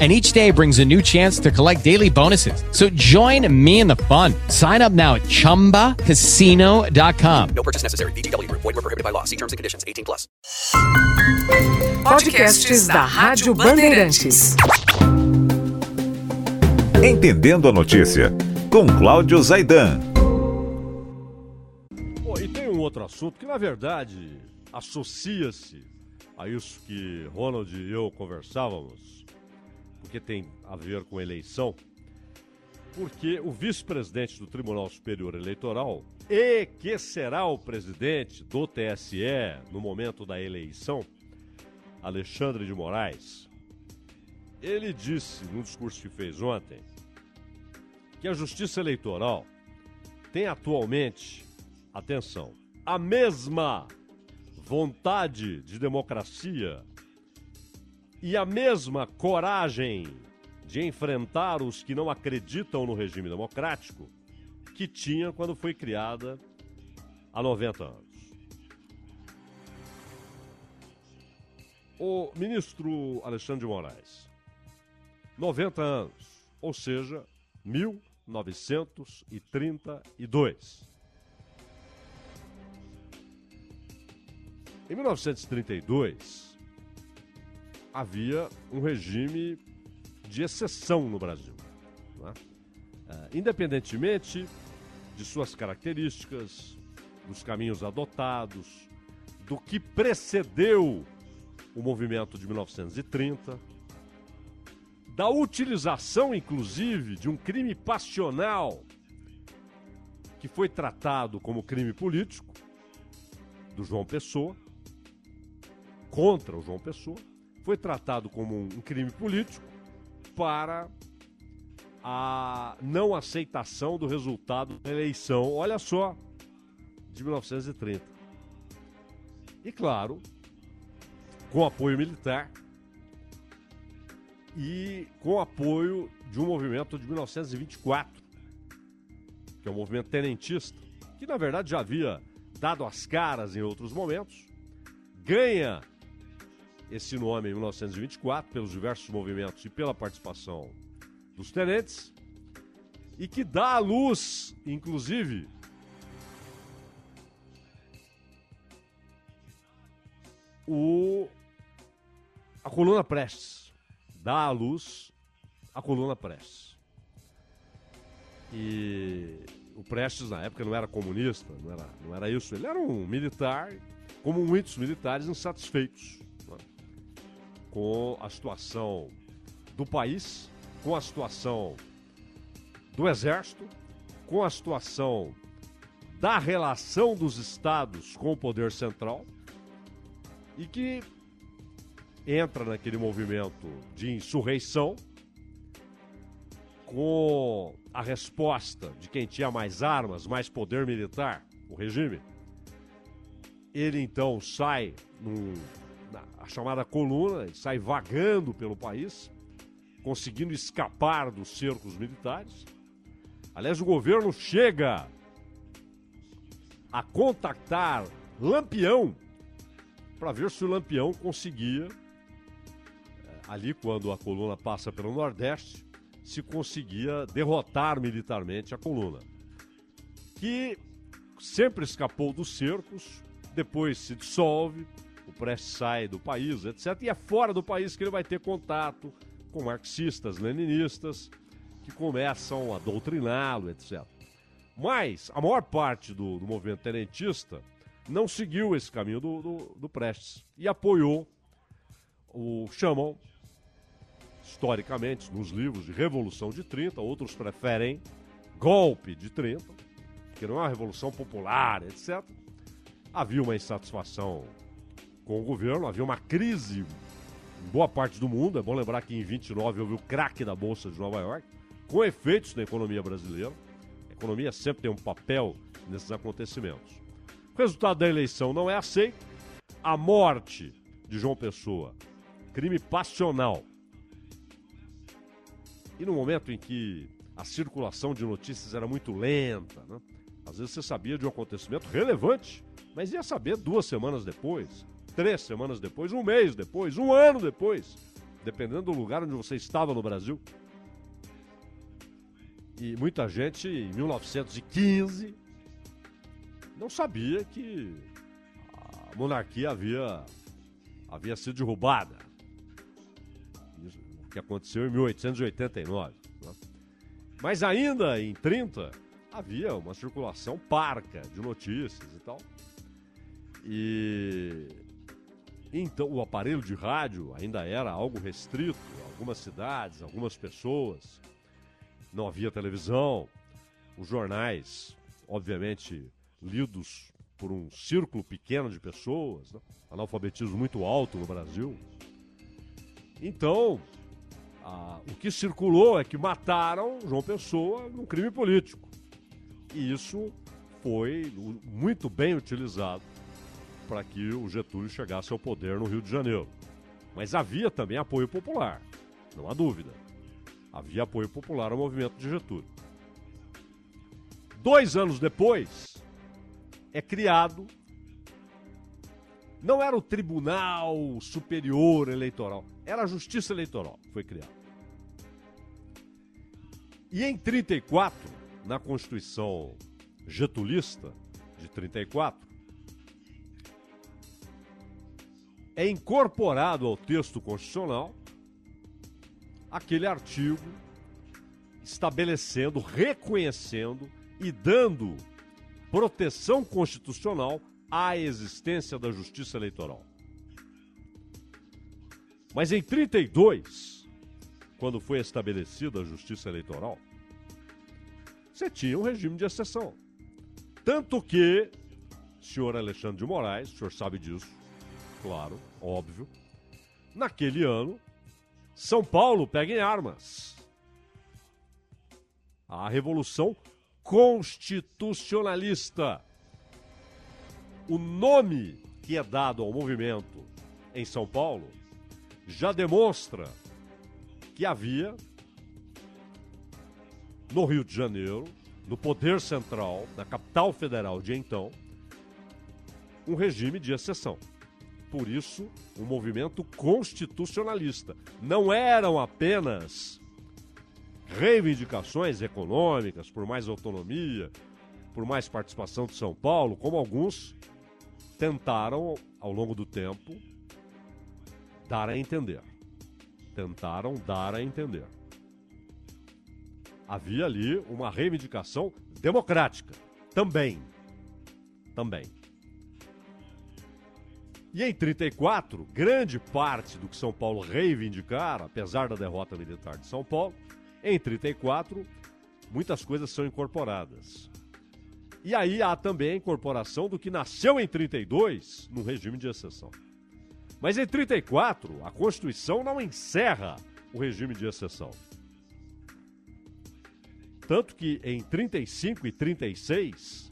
and each day brings a new chance to collect daily bonuses. So join me in the fun. Sign up now at ChumbaCasino.com. No purchase necessary. VGW. Void were prohibited by law. See terms and conditions. 18 plus. Podcasts da Rádio Bandeirantes. Entendendo a notícia, com Cláudio Zaidan. Bom, e tem um outro assunto que, na verdade, associa-se a isso que Ronald e eu conversávamos, porque tem a ver com eleição, porque o vice-presidente do Tribunal Superior Eleitoral, e que será o presidente do TSE no momento da eleição, Alexandre de Moraes, ele disse no discurso que fez ontem que a Justiça Eleitoral tem atualmente, atenção, a mesma vontade de democracia e a mesma coragem de enfrentar os que não acreditam no regime democrático que tinha quando foi criada há 90 anos. O ministro Alexandre de Moraes, 90 anos, ou seja, 1932. Em 1932, havia um regime de exceção no Brasil. Né? Independentemente de suas características, dos caminhos adotados, do que precedeu o movimento de 1930, da utilização, inclusive, de um crime passional que foi tratado como crime político do João Pessoa, contra o João Pessoa, foi tratado como um crime político para a não aceitação do resultado da eleição, olha só, de 1930. E claro, com apoio militar e com apoio de um movimento de 1924, que é um movimento tenentista, que na verdade já havia dado as caras em outros momentos, ganha esse nome em 1924 pelos diversos movimentos e pela participação dos tenentes e que dá à luz, inclusive, o a coluna Prestes dá à luz a coluna Prestes. E o Prestes na época não era comunista, não era, não era isso. Ele era um militar, como muitos militares insatisfeitos com a situação do país, com a situação do Exército, com a situação da relação dos estados com o poder central e que entra naquele movimento de insurreição com a resposta de quem tinha mais armas, mais poder militar, o regime. Ele então sai num, na a chamada coluna, ele sai vagando pelo país, conseguindo escapar dos cercos militares. Aliás, o governo chega a contactar Lampião para ver se o Lampião conseguia, eh, ali quando a coluna passa pelo Nordeste, se conseguia derrotar militarmente a coluna. Que sempre escapou dos cercos, depois se dissolve, o Prestes sai do país, etc. E é fora do país que ele vai ter contato com marxistas, leninistas, que começam a doutriná-lo, etc. Mas a maior parte do, do movimento tenentista não seguiu esse caminho do, do, do Prestes e apoiou o chamam historicamente nos livros de Revolução de 30, outros preferem golpe de 30, que não é uma revolução popular, etc. Havia uma insatisfação com o governo, havia uma crise em boa parte do mundo. É bom lembrar que em 29 houve o craque da Bolsa de Nova York, com efeitos na economia brasileira. A economia sempre tem um papel nesses acontecimentos. O resultado da eleição não é aceito. A morte de João Pessoa, crime passional. E no momento em que a circulação de notícias era muito lenta, né? às vezes você sabia de um acontecimento relevante, mas ia saber duas semanas depois, três semanas depois, um mês depois, um ano depois, dependendo do lugar onde você estava no Brasil. E muita gente, em 1915, não sabia que a monarquia havia, havia sido derrubada. Isso, o que aconteceu em 1889. Né? Mas ainda em 30, havia uma circulação parca de notícias e tal. E então o aparelho de rádio ainda era algo restrito, algumas cidades, algumas pessoas. Não havia televisão, os jornais, obviamente, lidos por um círculo pequeno de pessoas, né? analfabetismo muito alto no Brasil. Então, a, o que circulou é que mataram João Pessoa num crime político. E isso foi muito bem utilizado para que o Getúlio chegasse ao poder no Rio de Janeiro. Mas havia também apoio popular, não há dúvida. Havia apoio popular ao movimento de Getúlio. Dois anos depois, é criado. Não era o Tribunal Superior Eleitoral, era a Justiça Eleitoral que foi criada. E em 34, na Constituição Getulista de 34, é incorporado ao texto constitucional aquele artigo estabelecendo, reconhecendo e dando proteção constitucional à existência da justiça eleitoral. Mas em 32, quando foi estabelecida a justiça eleitoral, você tinha um regime de exceção. Tanto que, senhor Alexandre de Moraes, o senhor sabe disso, claro, óbvio, naquele ano, São Paulo pega em armas. A Revolução Constitucionalista. O nome que é dado ao movimento em São Paulo já demonstra que havia no Rio de Janeiro, no poder central, na capital federal de então, um regime de exceção. Por isso, um movimento constitucionalista. Não eram apenas reivindicações econômicas por mais autonomia, por mais participação de São Paulo, como alguns tentaram, ao longo do tempo, dar a entender. Tentaram dar a entender. Havia ali uma reivindicação democrática. Também. Também. E em 34, grande parte do que São Paulo reivindicara, apesar da derrota militar de São Paulo, em 34, muitas coisas são incorporadas. E aí há também a incorporação do que nasceu em 32, no regime de exceção. Mas em 34, a Constituição não encerra o regime de exceção. Tanto que em 35 e 36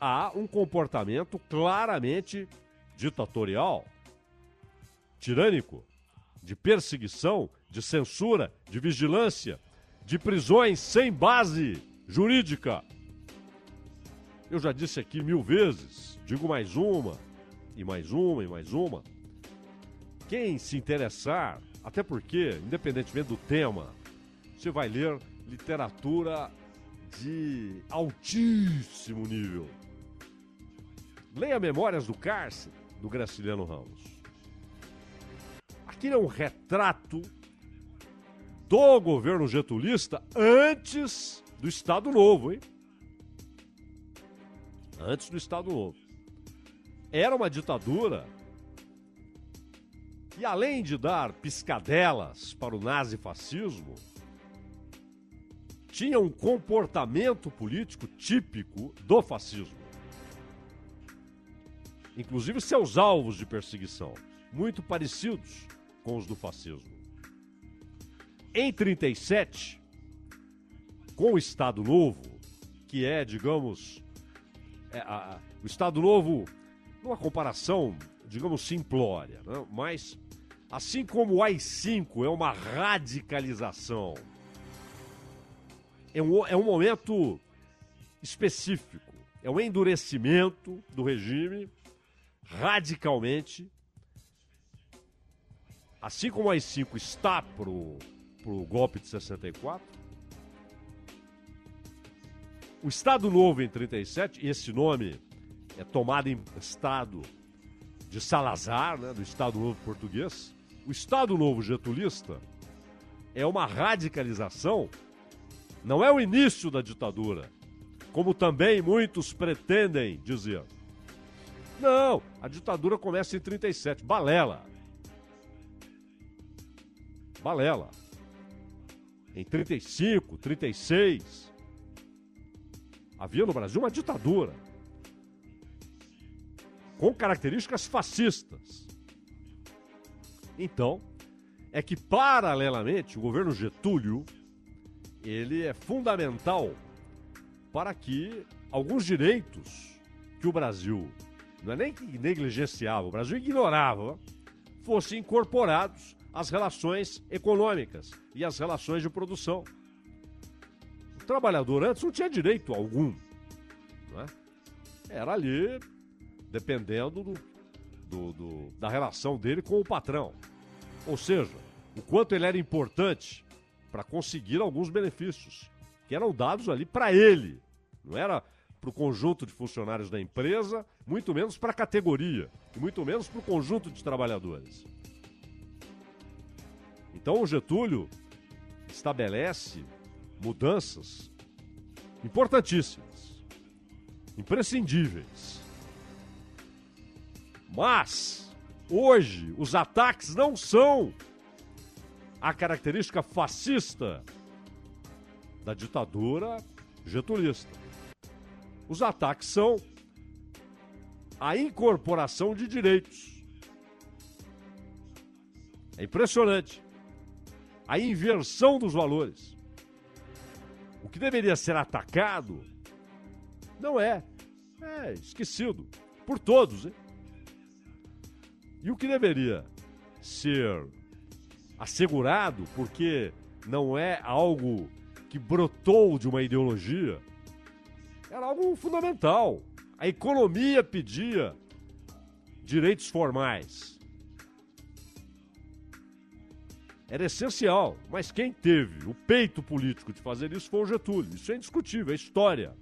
há um comportamento claramente ditatorial, tirânico, de perseguição, de censura, de vigilância, de prisões sem base jurídica. Eu já disse aqui mil vezes, digo mais uma, e mais uma, e mais uma. Quem se interessar, até porque, independentemente do tema, você vai ler literatura de altíssimo nível. Leia Memórias do Cárcere, do Graciliano Ramos. Aquilo é um retrato do governo getulista antes do Estado Novo, hein? antes do Estado Novo. Era uma ditadura que, além de dar piscadelas para o nazifascismo, tinha um comportamento político típico do fascismo. Inclusive seus alvos de perseguição, muito parecidos com os do fascismo. Em 37, com o Estado Novo, que é, digamos, é, a, o Estado Novo, numa comparação, digamos, simplória, né? mas assim como o AI-5 é uma radicalização, é um, é um momento específico, é um endurecimento do regime radicalmente, assim como o AI-5 está pro, pro golpe de 64, o Estado Novo em 37, esse nome é tomado em Estado de Salazar, né, do Estado Novo português. O Estado Novo getulista é uma radicalização, não é o início da ditadura, como também muitos pretendem dizer. Não, a ditadura começa em 37, balela. Balela. Em 35, 36, havia no Brasil uma ditadura com características fascistas. Então, é que paralelamente o governo Getúlio ele é fundamental para que alguns direitos que o Brasil não é nem que negligenciava, o Brasil ignorava, fossem incorporados às relações econômicas e às relações de produção trabalhador antes não tinha direito algum. Né? Era ali, dependendo do, do, do, da relação dele com o patrão. Ou seja, o quanto ele era importante para conseguir alguns benefícios que eram dados ali para ele. Não era para o conjunto de funcionários da empresa, muito menos para a categoria, e muito menos para o conjunto de trabalhadores. Então o Getúlio estabelece mudanças importantíssimas, imprescindíveis. Mas, hoje, os ataques não são a característica fascista da ditadura getulista. Os ataques são a incorporação de direitos. É impressionante. A inversão dos valores. O que deveria ser atacado não é. É esquecido. Por todos, hein? E o que deveria ser assegurado, porque não é algo que brotou de uma ideologia, era algo fundamental. A economia pedia direitos formais. Era essencial, mas quem teve o peito político de fazer isso foi o Getúlio. Isso é indiscutível, é história.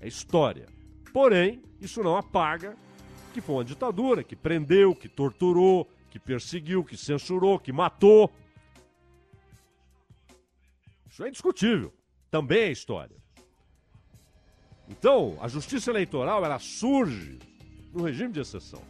É história. Porém, isso não apaga que foi uma ditadura, que prendeu, que torturou, que perseguiu, que censurou, que matou. Isso é indiscutível. Também é história. Então, a justiça eleitoral ela surge no regime de exceção.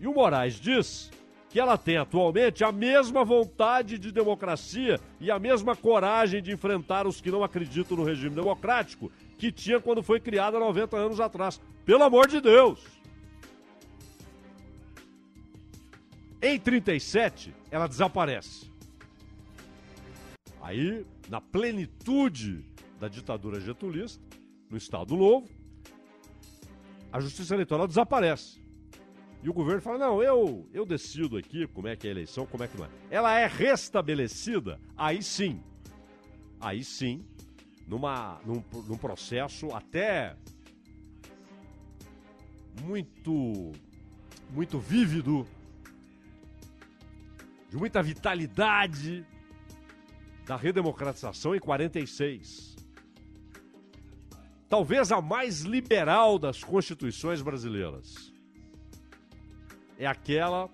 E o Moraes diz que ela tem atualmente a mesma vontade de democracia e a mesma coragem de enfrentar os que não acreditam no regime democrático que tinha quando foi criada 90 anos atrás. Pelo amor de Deus! Em 37, ela desaparece. Aí, na plenitude da ditadura getulista, no Estado Novo, a justiça eleitoral desaparece. E o governo fala: não, eu, eu decido aqui como é que é a eleição, como é que não é. Ela é restabelecida, aí sim. Aí sim, numa, num, num processo até muito, muito vívido, de muita vitalidade da redemocratização em 46. Talvez a mais liberal das constituições brasileiras é aquela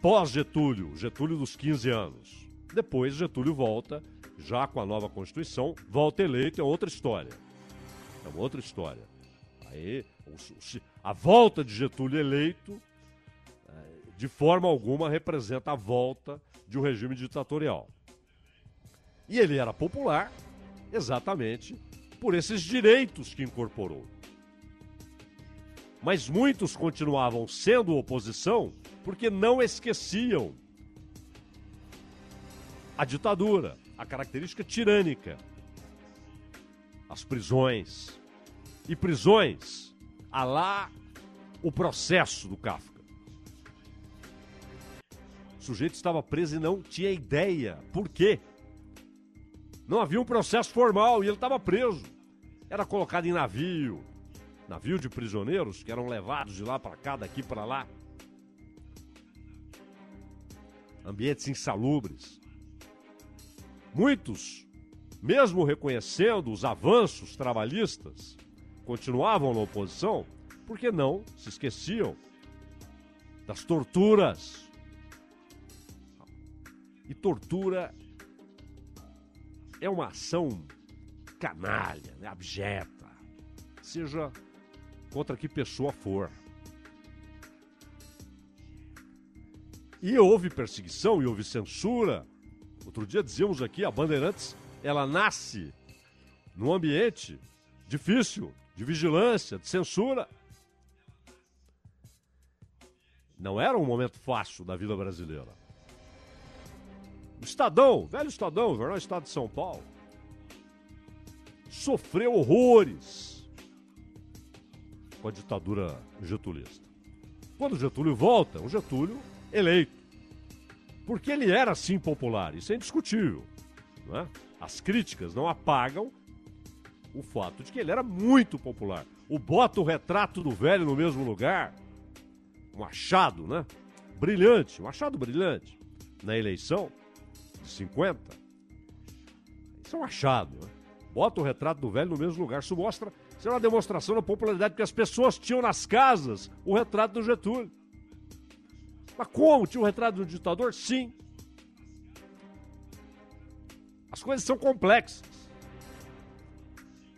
pós-Getúlio, Getúlio dos 15 anos. Depois Getúlio volta, já com a nova Constituição, volta eleito, é outra história. É uma outra história. Aí, a volta de Getúlio eleito, eh, de forma alguma, representa a volta de um regime ditatorial. E ele era popular exatamente por esses direitos que incorporou. Mas muitos continuavam sendo oposição porque não esqueciam a ditadura, a característica tirânica, as prisões. E prisões, a lá o processo do Kafka. O sujeito estava preso e não tinha ideia por quê. Não havia um processo formal e ele estava preso. Era colocado em navio, navio de prisioneiros que eram levados de lá para cá, daqui para lá. Ambientes insalubres. Muitos, mesmo reconhecendo os avanços trabalhistas, continuavam na oposição porque não se esqueciam das torturas. E tortura é uma ação canalha, né, abjeta, seja contra que pessoa for. E houve perseguição e houve censura. Outro dia dizíamos aqui, a Bandeirantes, ela nasce num ambiente difícil, de vigilância, de censura. Não era um momento fácil da vida brasileira. O Estadão, velho Estadão, o Jornal Estado de São Paulo, sofreu horrores com a ditadura getulista. Quando Getúlio volta, o Getúlio eleito. Porque ele era assim popular, isso é indiscutível. Não é? As críticas não apagam o fato de que ele era muito popular. O bota o retrato do velho no mesmo lugar, um achado, né? Brilhante, um achado brilhante na eleição de 50. Isso é um achado, né? Bota o retrato do velho no mesmo lugar. Isso mostra, isso é uma demonstração da popularidade que as pessoas tinham nas casas o retrato do Getúlio. Mas como? Tinha o retrato do ditador? Sim. As coisas são complexas.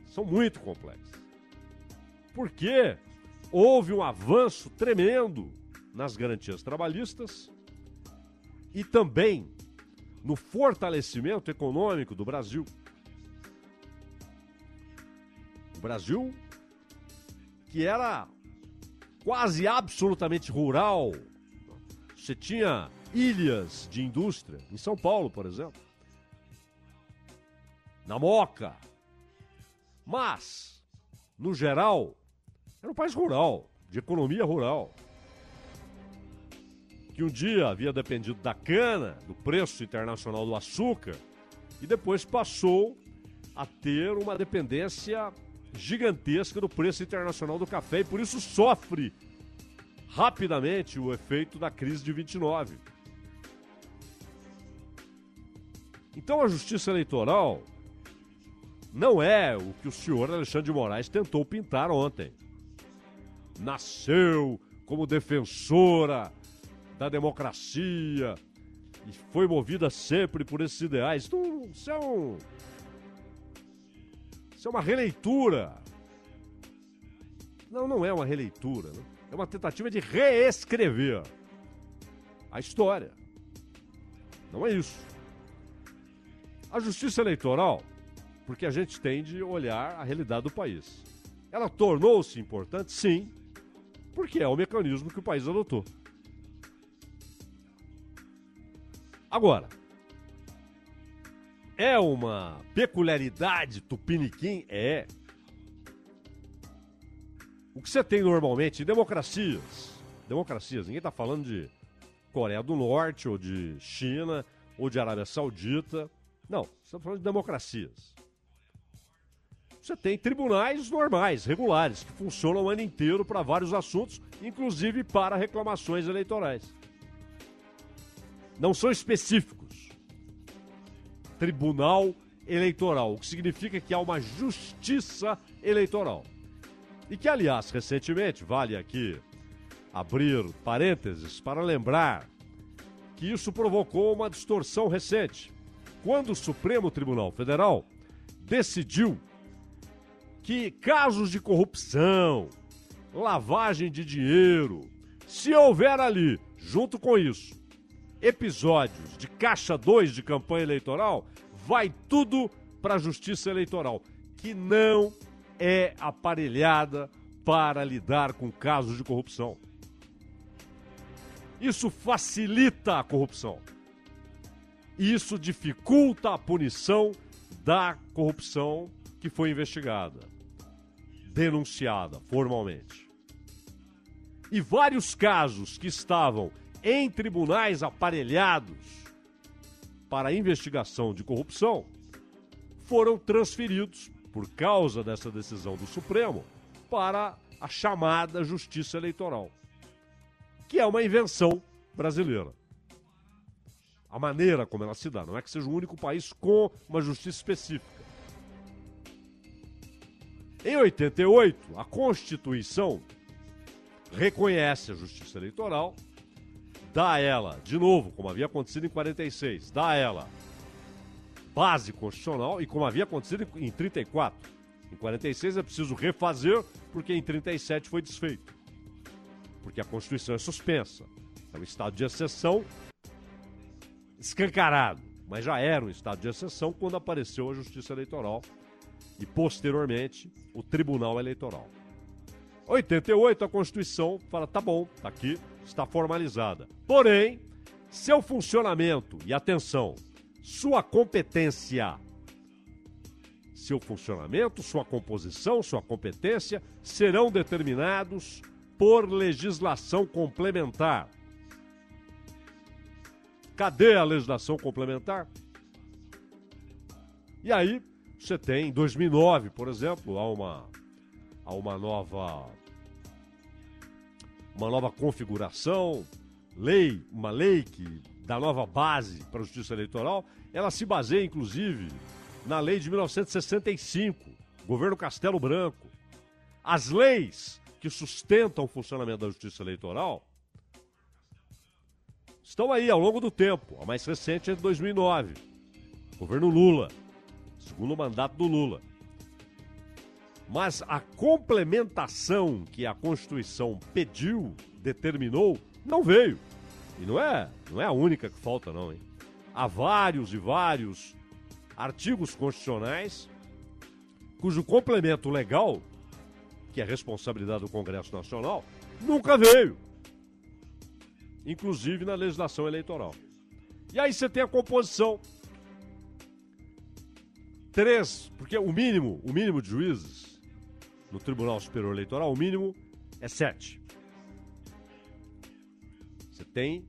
São muito complexas. Porque houve um avanço tremendo nas garantias trabalhistas e também no fortalecimento econômico do Brasil. Brasil, que era quase absolutamente rural, você tinha ilhas de indústria, em São Paulo, por exemplo, na Moca. Mas, no geral, era um país rural, de economia rural. Que um dia havia dependido da cana, do preço internacional do açúcar, e depois passou a ter uma dependência gigantesca do preço internacional do café e por isso sofre rapidamente o efeito da crise de 29. Então a justiça eleitoral não é o que o senhor Alexandre de Moraes tentou pintar ontem. Nasceu como defensora da democracia e foi movida sempre por esses ideais. Isso é um isso é uma releitura. Não, não é uma releitura. Né? É uma tentativa de reescrever a história. Não é isso. A justiça eleitoral, porque a gente tem de olhar a realidade do país. Ela tornou-se importante, sim, porque é o mecanismo que o país adotou. Agora, é uma peculiaridade tupiniquim? É. O que você tem normalmente em democracias, democracias, ninguém está falando de Coreia do Norte, ou de China, ou de Arábia Saudita. Não, você está falando de democracias. Você tem tribunais normais, regulares, que funcionam o ano inteiro para vários assuntos, inclusive para reclamações eleitorais. Não são específicos Tribunal Eleitoral, o que significa que há uma justiça eleitoral. E que, aliás, recentemente, vale aqui abrir parênteses para lembrar que isso provocou uma distorção recente. Quando o Supremo Tribunal Federal decidiu que casos de corrupção, lavagem de dinheiro, se houver ali, junto com isso, episódios de caixa 2 de campanha eleitoral, vai tudo para a Justiça Eleitoral, que não é aparelhada para lidar com casos de corrupção. Isso facilita a corrupção. Isso dificulta a punição da corrupção que foi investigada, denunciada formalmente. E vários casos que estavam em tribunais aparelhados para investigação de corrupção foram transferidos, por causa dessa decisão do Supremo, para a chamada Justiça Eleitoral, que é uma invenção brasileira. A maneira como ela se dá, não é que seja o único país com uma justiça específica. Em 88, a Constituição reconhece a Justiça Eleitoral, dá ela, de novo, como havia acontecido em 46, dá ela base constitucional e como havia acontecido em 34. Em 46 é preciso refazer porque em 37 foi desfeito. Porque a Constituição é suspensa. É um estado de exceção escancarado, mas já era um estado de exceção quando apareceu a Justiça Eleitoral e posteriormente o Tribunal Eleitoral. 88 a Constituição fala tá bom, tá aqui, está formalizada. Porém, seu funcionamento e atenção, sua competência, seu funcionamento, sua composição, sua competência serão determinados por legislação complementar. Cadê a legislação complementar? E aí, você tem, em 2009, por exemplo, há uma, há uma nova uma nova configuração, lei, uma lei que da nova base para a justiça eleitoral, ela se baseia inclusive na lei de 1965, governo Castelo Branco. As leis que sustentam o funcionamento da justiça eleitoral estão aí ao longo do tempo. A mais recente é de 2009, governo Lula, segundo mandato do Lula. Mas a complementação que a Constituição pediu, determinou, não veio. E não é, não é a única que falta, não, hein? Há vários e vários artigos constitucionais cujo complemento legal, que é responsabilidade do Congresso Nacional, nunca veio. Inclusive na legislação eleitoral. E aí você tem a composição. Três, porque o mínimo, o mínimo de juízes no Tribunal Superior Eleitoral, o mínimo é sete. Você tem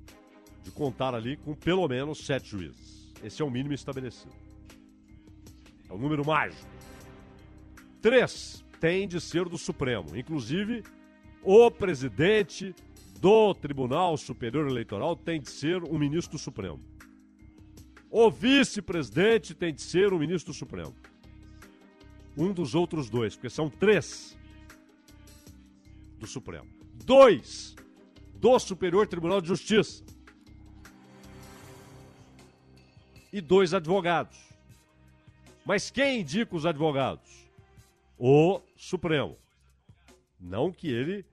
de contar ali com pelo menos sete juízes. Esse é o mínimo estabelecido. É o número mágico. Três tem de ser do Supremo, inclusive o presidente do Tribunal Superior Eleitoral tem de ser um ministro do Supremo. O vice-presidente tem de ser o ministro do Supremo. Um dos outros dois, porque são três do Supremo. Dois do Superior Tribunal de Justiça. E dois advogados. Mas quem indica os advogados? O Supremo. Não que ele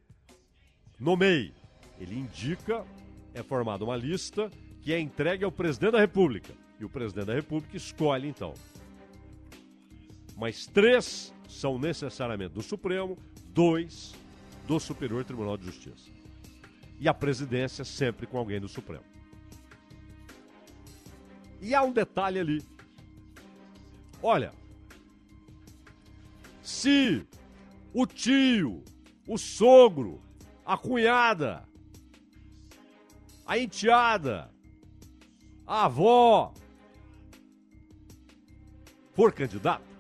nomeie. Ele indica, é formada uma lista que é entregue ao presidente da República. E o presidente da República escolhe, então. Mas três são necessariamente do Supremo, dois do Superior Tribunal de Justiça. E a presidência sempre com alguém do Supremo. E há um detalhe ali. Olha, se o tio, o sogro, a cunhada, a enteada, a avó for candidato,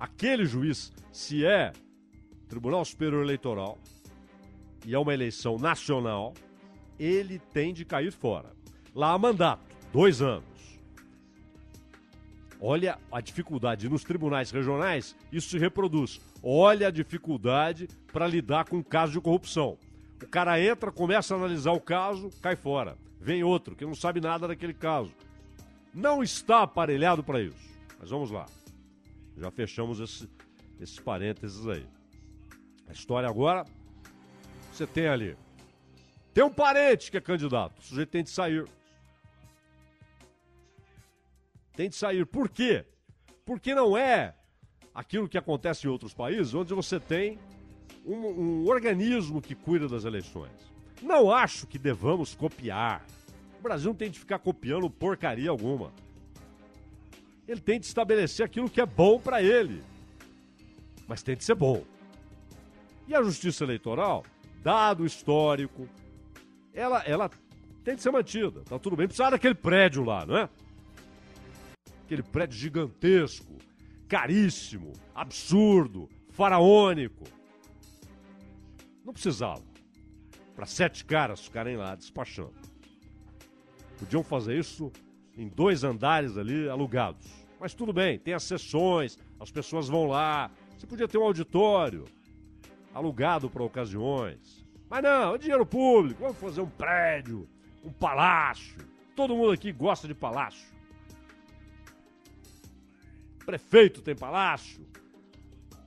aquele juiz, se é Tribunal Superior Eleitoral e é uma eleição nacional, ele tem de cair fora. Lá há mandato, dois anos. Olha a dificuldade. Nos tribunais regionais, isso se reproduz. Olha a dificuldade para lidar com casos de corrupção. O cara entra, começa a analisar o caso, cai fora. Vem outro que não sabe nada daquele caso. Não está aparelhado para isso. Mas vamos lá. Já fechamos esse, esses parênteses aí. A história agora, você tem ali. Tem um parente que é candidato. O sujeito tem de sair. Tem de sair. Por quê? Porque não é aquilo que acontece em outros países, onde você tem um, um organismo que cuida das eleições. Não acho que devamos copiar. O Brasil não tem de ficar copiando porcaria alguma. Ele tem de estabelecer aquilo que é bom para ele. Mas tem de ser bom. E a justiça eleitoral, dado histórico, ela, ela tem de ser mantida. Tá tudo bem. Precisa daquele prédio lá, não é? Aquele prédio gigantesco, caríssimo, absurdo, faraônico. Não precisava. Para sete caras ficarem lá despachando. Podiam fazer isso em dois andares ali alugados. Mas tudo bem, tem as sessões, as pessoas vão lá. Você podia ter um auditório alugado para ocasiões. Mas não, é dinheiro público. Vamos fazer um prédio, um palácio. Todo mundo aqui gosta de palácio. Prefeito tem palácio.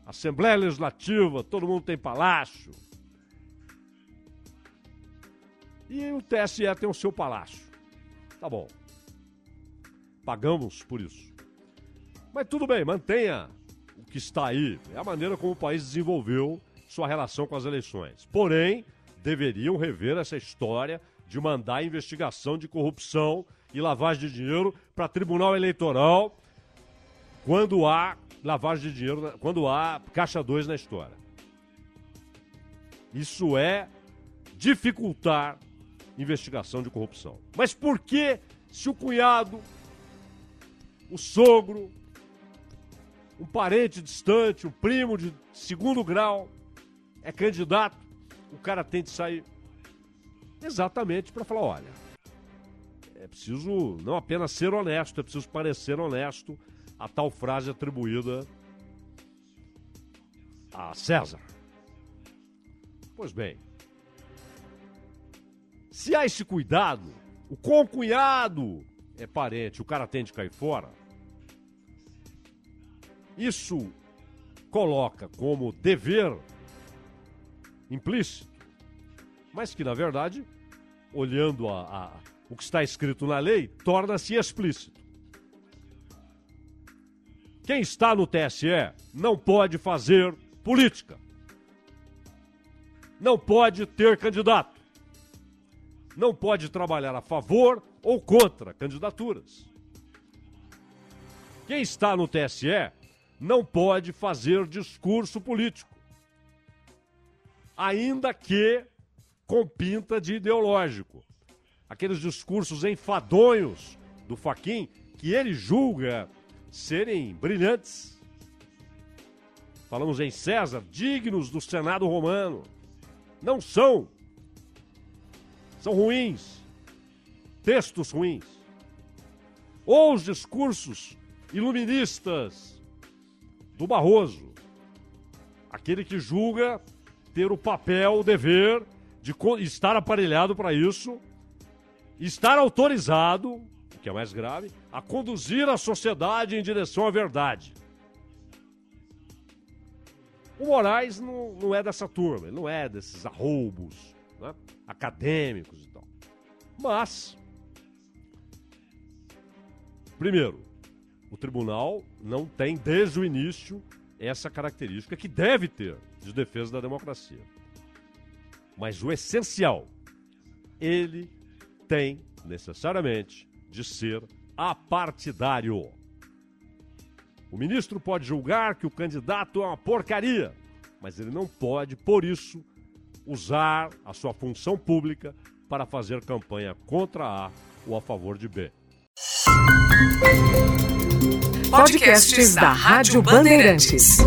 Assembleia Legislativa, todo mundo tem palácio. E o TSE tem o seu palácio. Tá bom. Pagamos por isso. Mas tudo bem, mantenha o que está aí. É a maneira como o país desenvolveu sua relação com as eleições. Porém, deveriam rever essa história de mandar investigação de corrupção e lavagem de dinheiro para Tribunal Eleitoral quando há lavagem de dinheiro, quando há caixa 2 na história. Isso é dificultar investigação de corrupção. Mas por que, se o cunhado, o sogro, um parente distante, um primo de segundo grau, é candidato, o cara tem de sair exatamente para falar: olha, é preciso não apenas ser honesto, é preciso parecer honesto. A tal frase atribuída a César. Pois bem, se há esse cuidado, o concunhado é parente, o cara tem de cair fora. Isso coloca como dever implícito, mas que, na verdade, olhando a, a, o que está escrito na lei, torna-se explícito. Quem está no TSE não pode fazer política. Não pode ter candidato. Não pode trabalhar a favor ou contra candidaturas. Quem está no TSE não pode fazer discurso político ainda que com pinta de ideológico. Aqueles discursos enfadonhos do Faquin que ele julga serem brilhantes. Falamos em César, dignos do Senado romano. Não são. São ruins. Textos ruins. Ou os discursos iluministas do Barroso. Aquele que julga ter o papel, o dever de estar aparelhado para isso, estar autorizado, o que é mais grave, a conduzir a sociedade em direção à verdade. O Moraes não, não é dessa turma, ele não é desses arroubos né, acadêmicos e tal. Mas, primeiro, o tribunal não tem desde o início essa característica que deve ter de defesa da democracia. Mas o essencial, ele tem necessariamente de ser apartidário. O ministro pode julgar que o candidato é uma porcaria, mas ele não pode, por isso, usar a sua função pública para fazer campanha contra A ou a favor de B. Podcasts da Rádio Bandeirantes.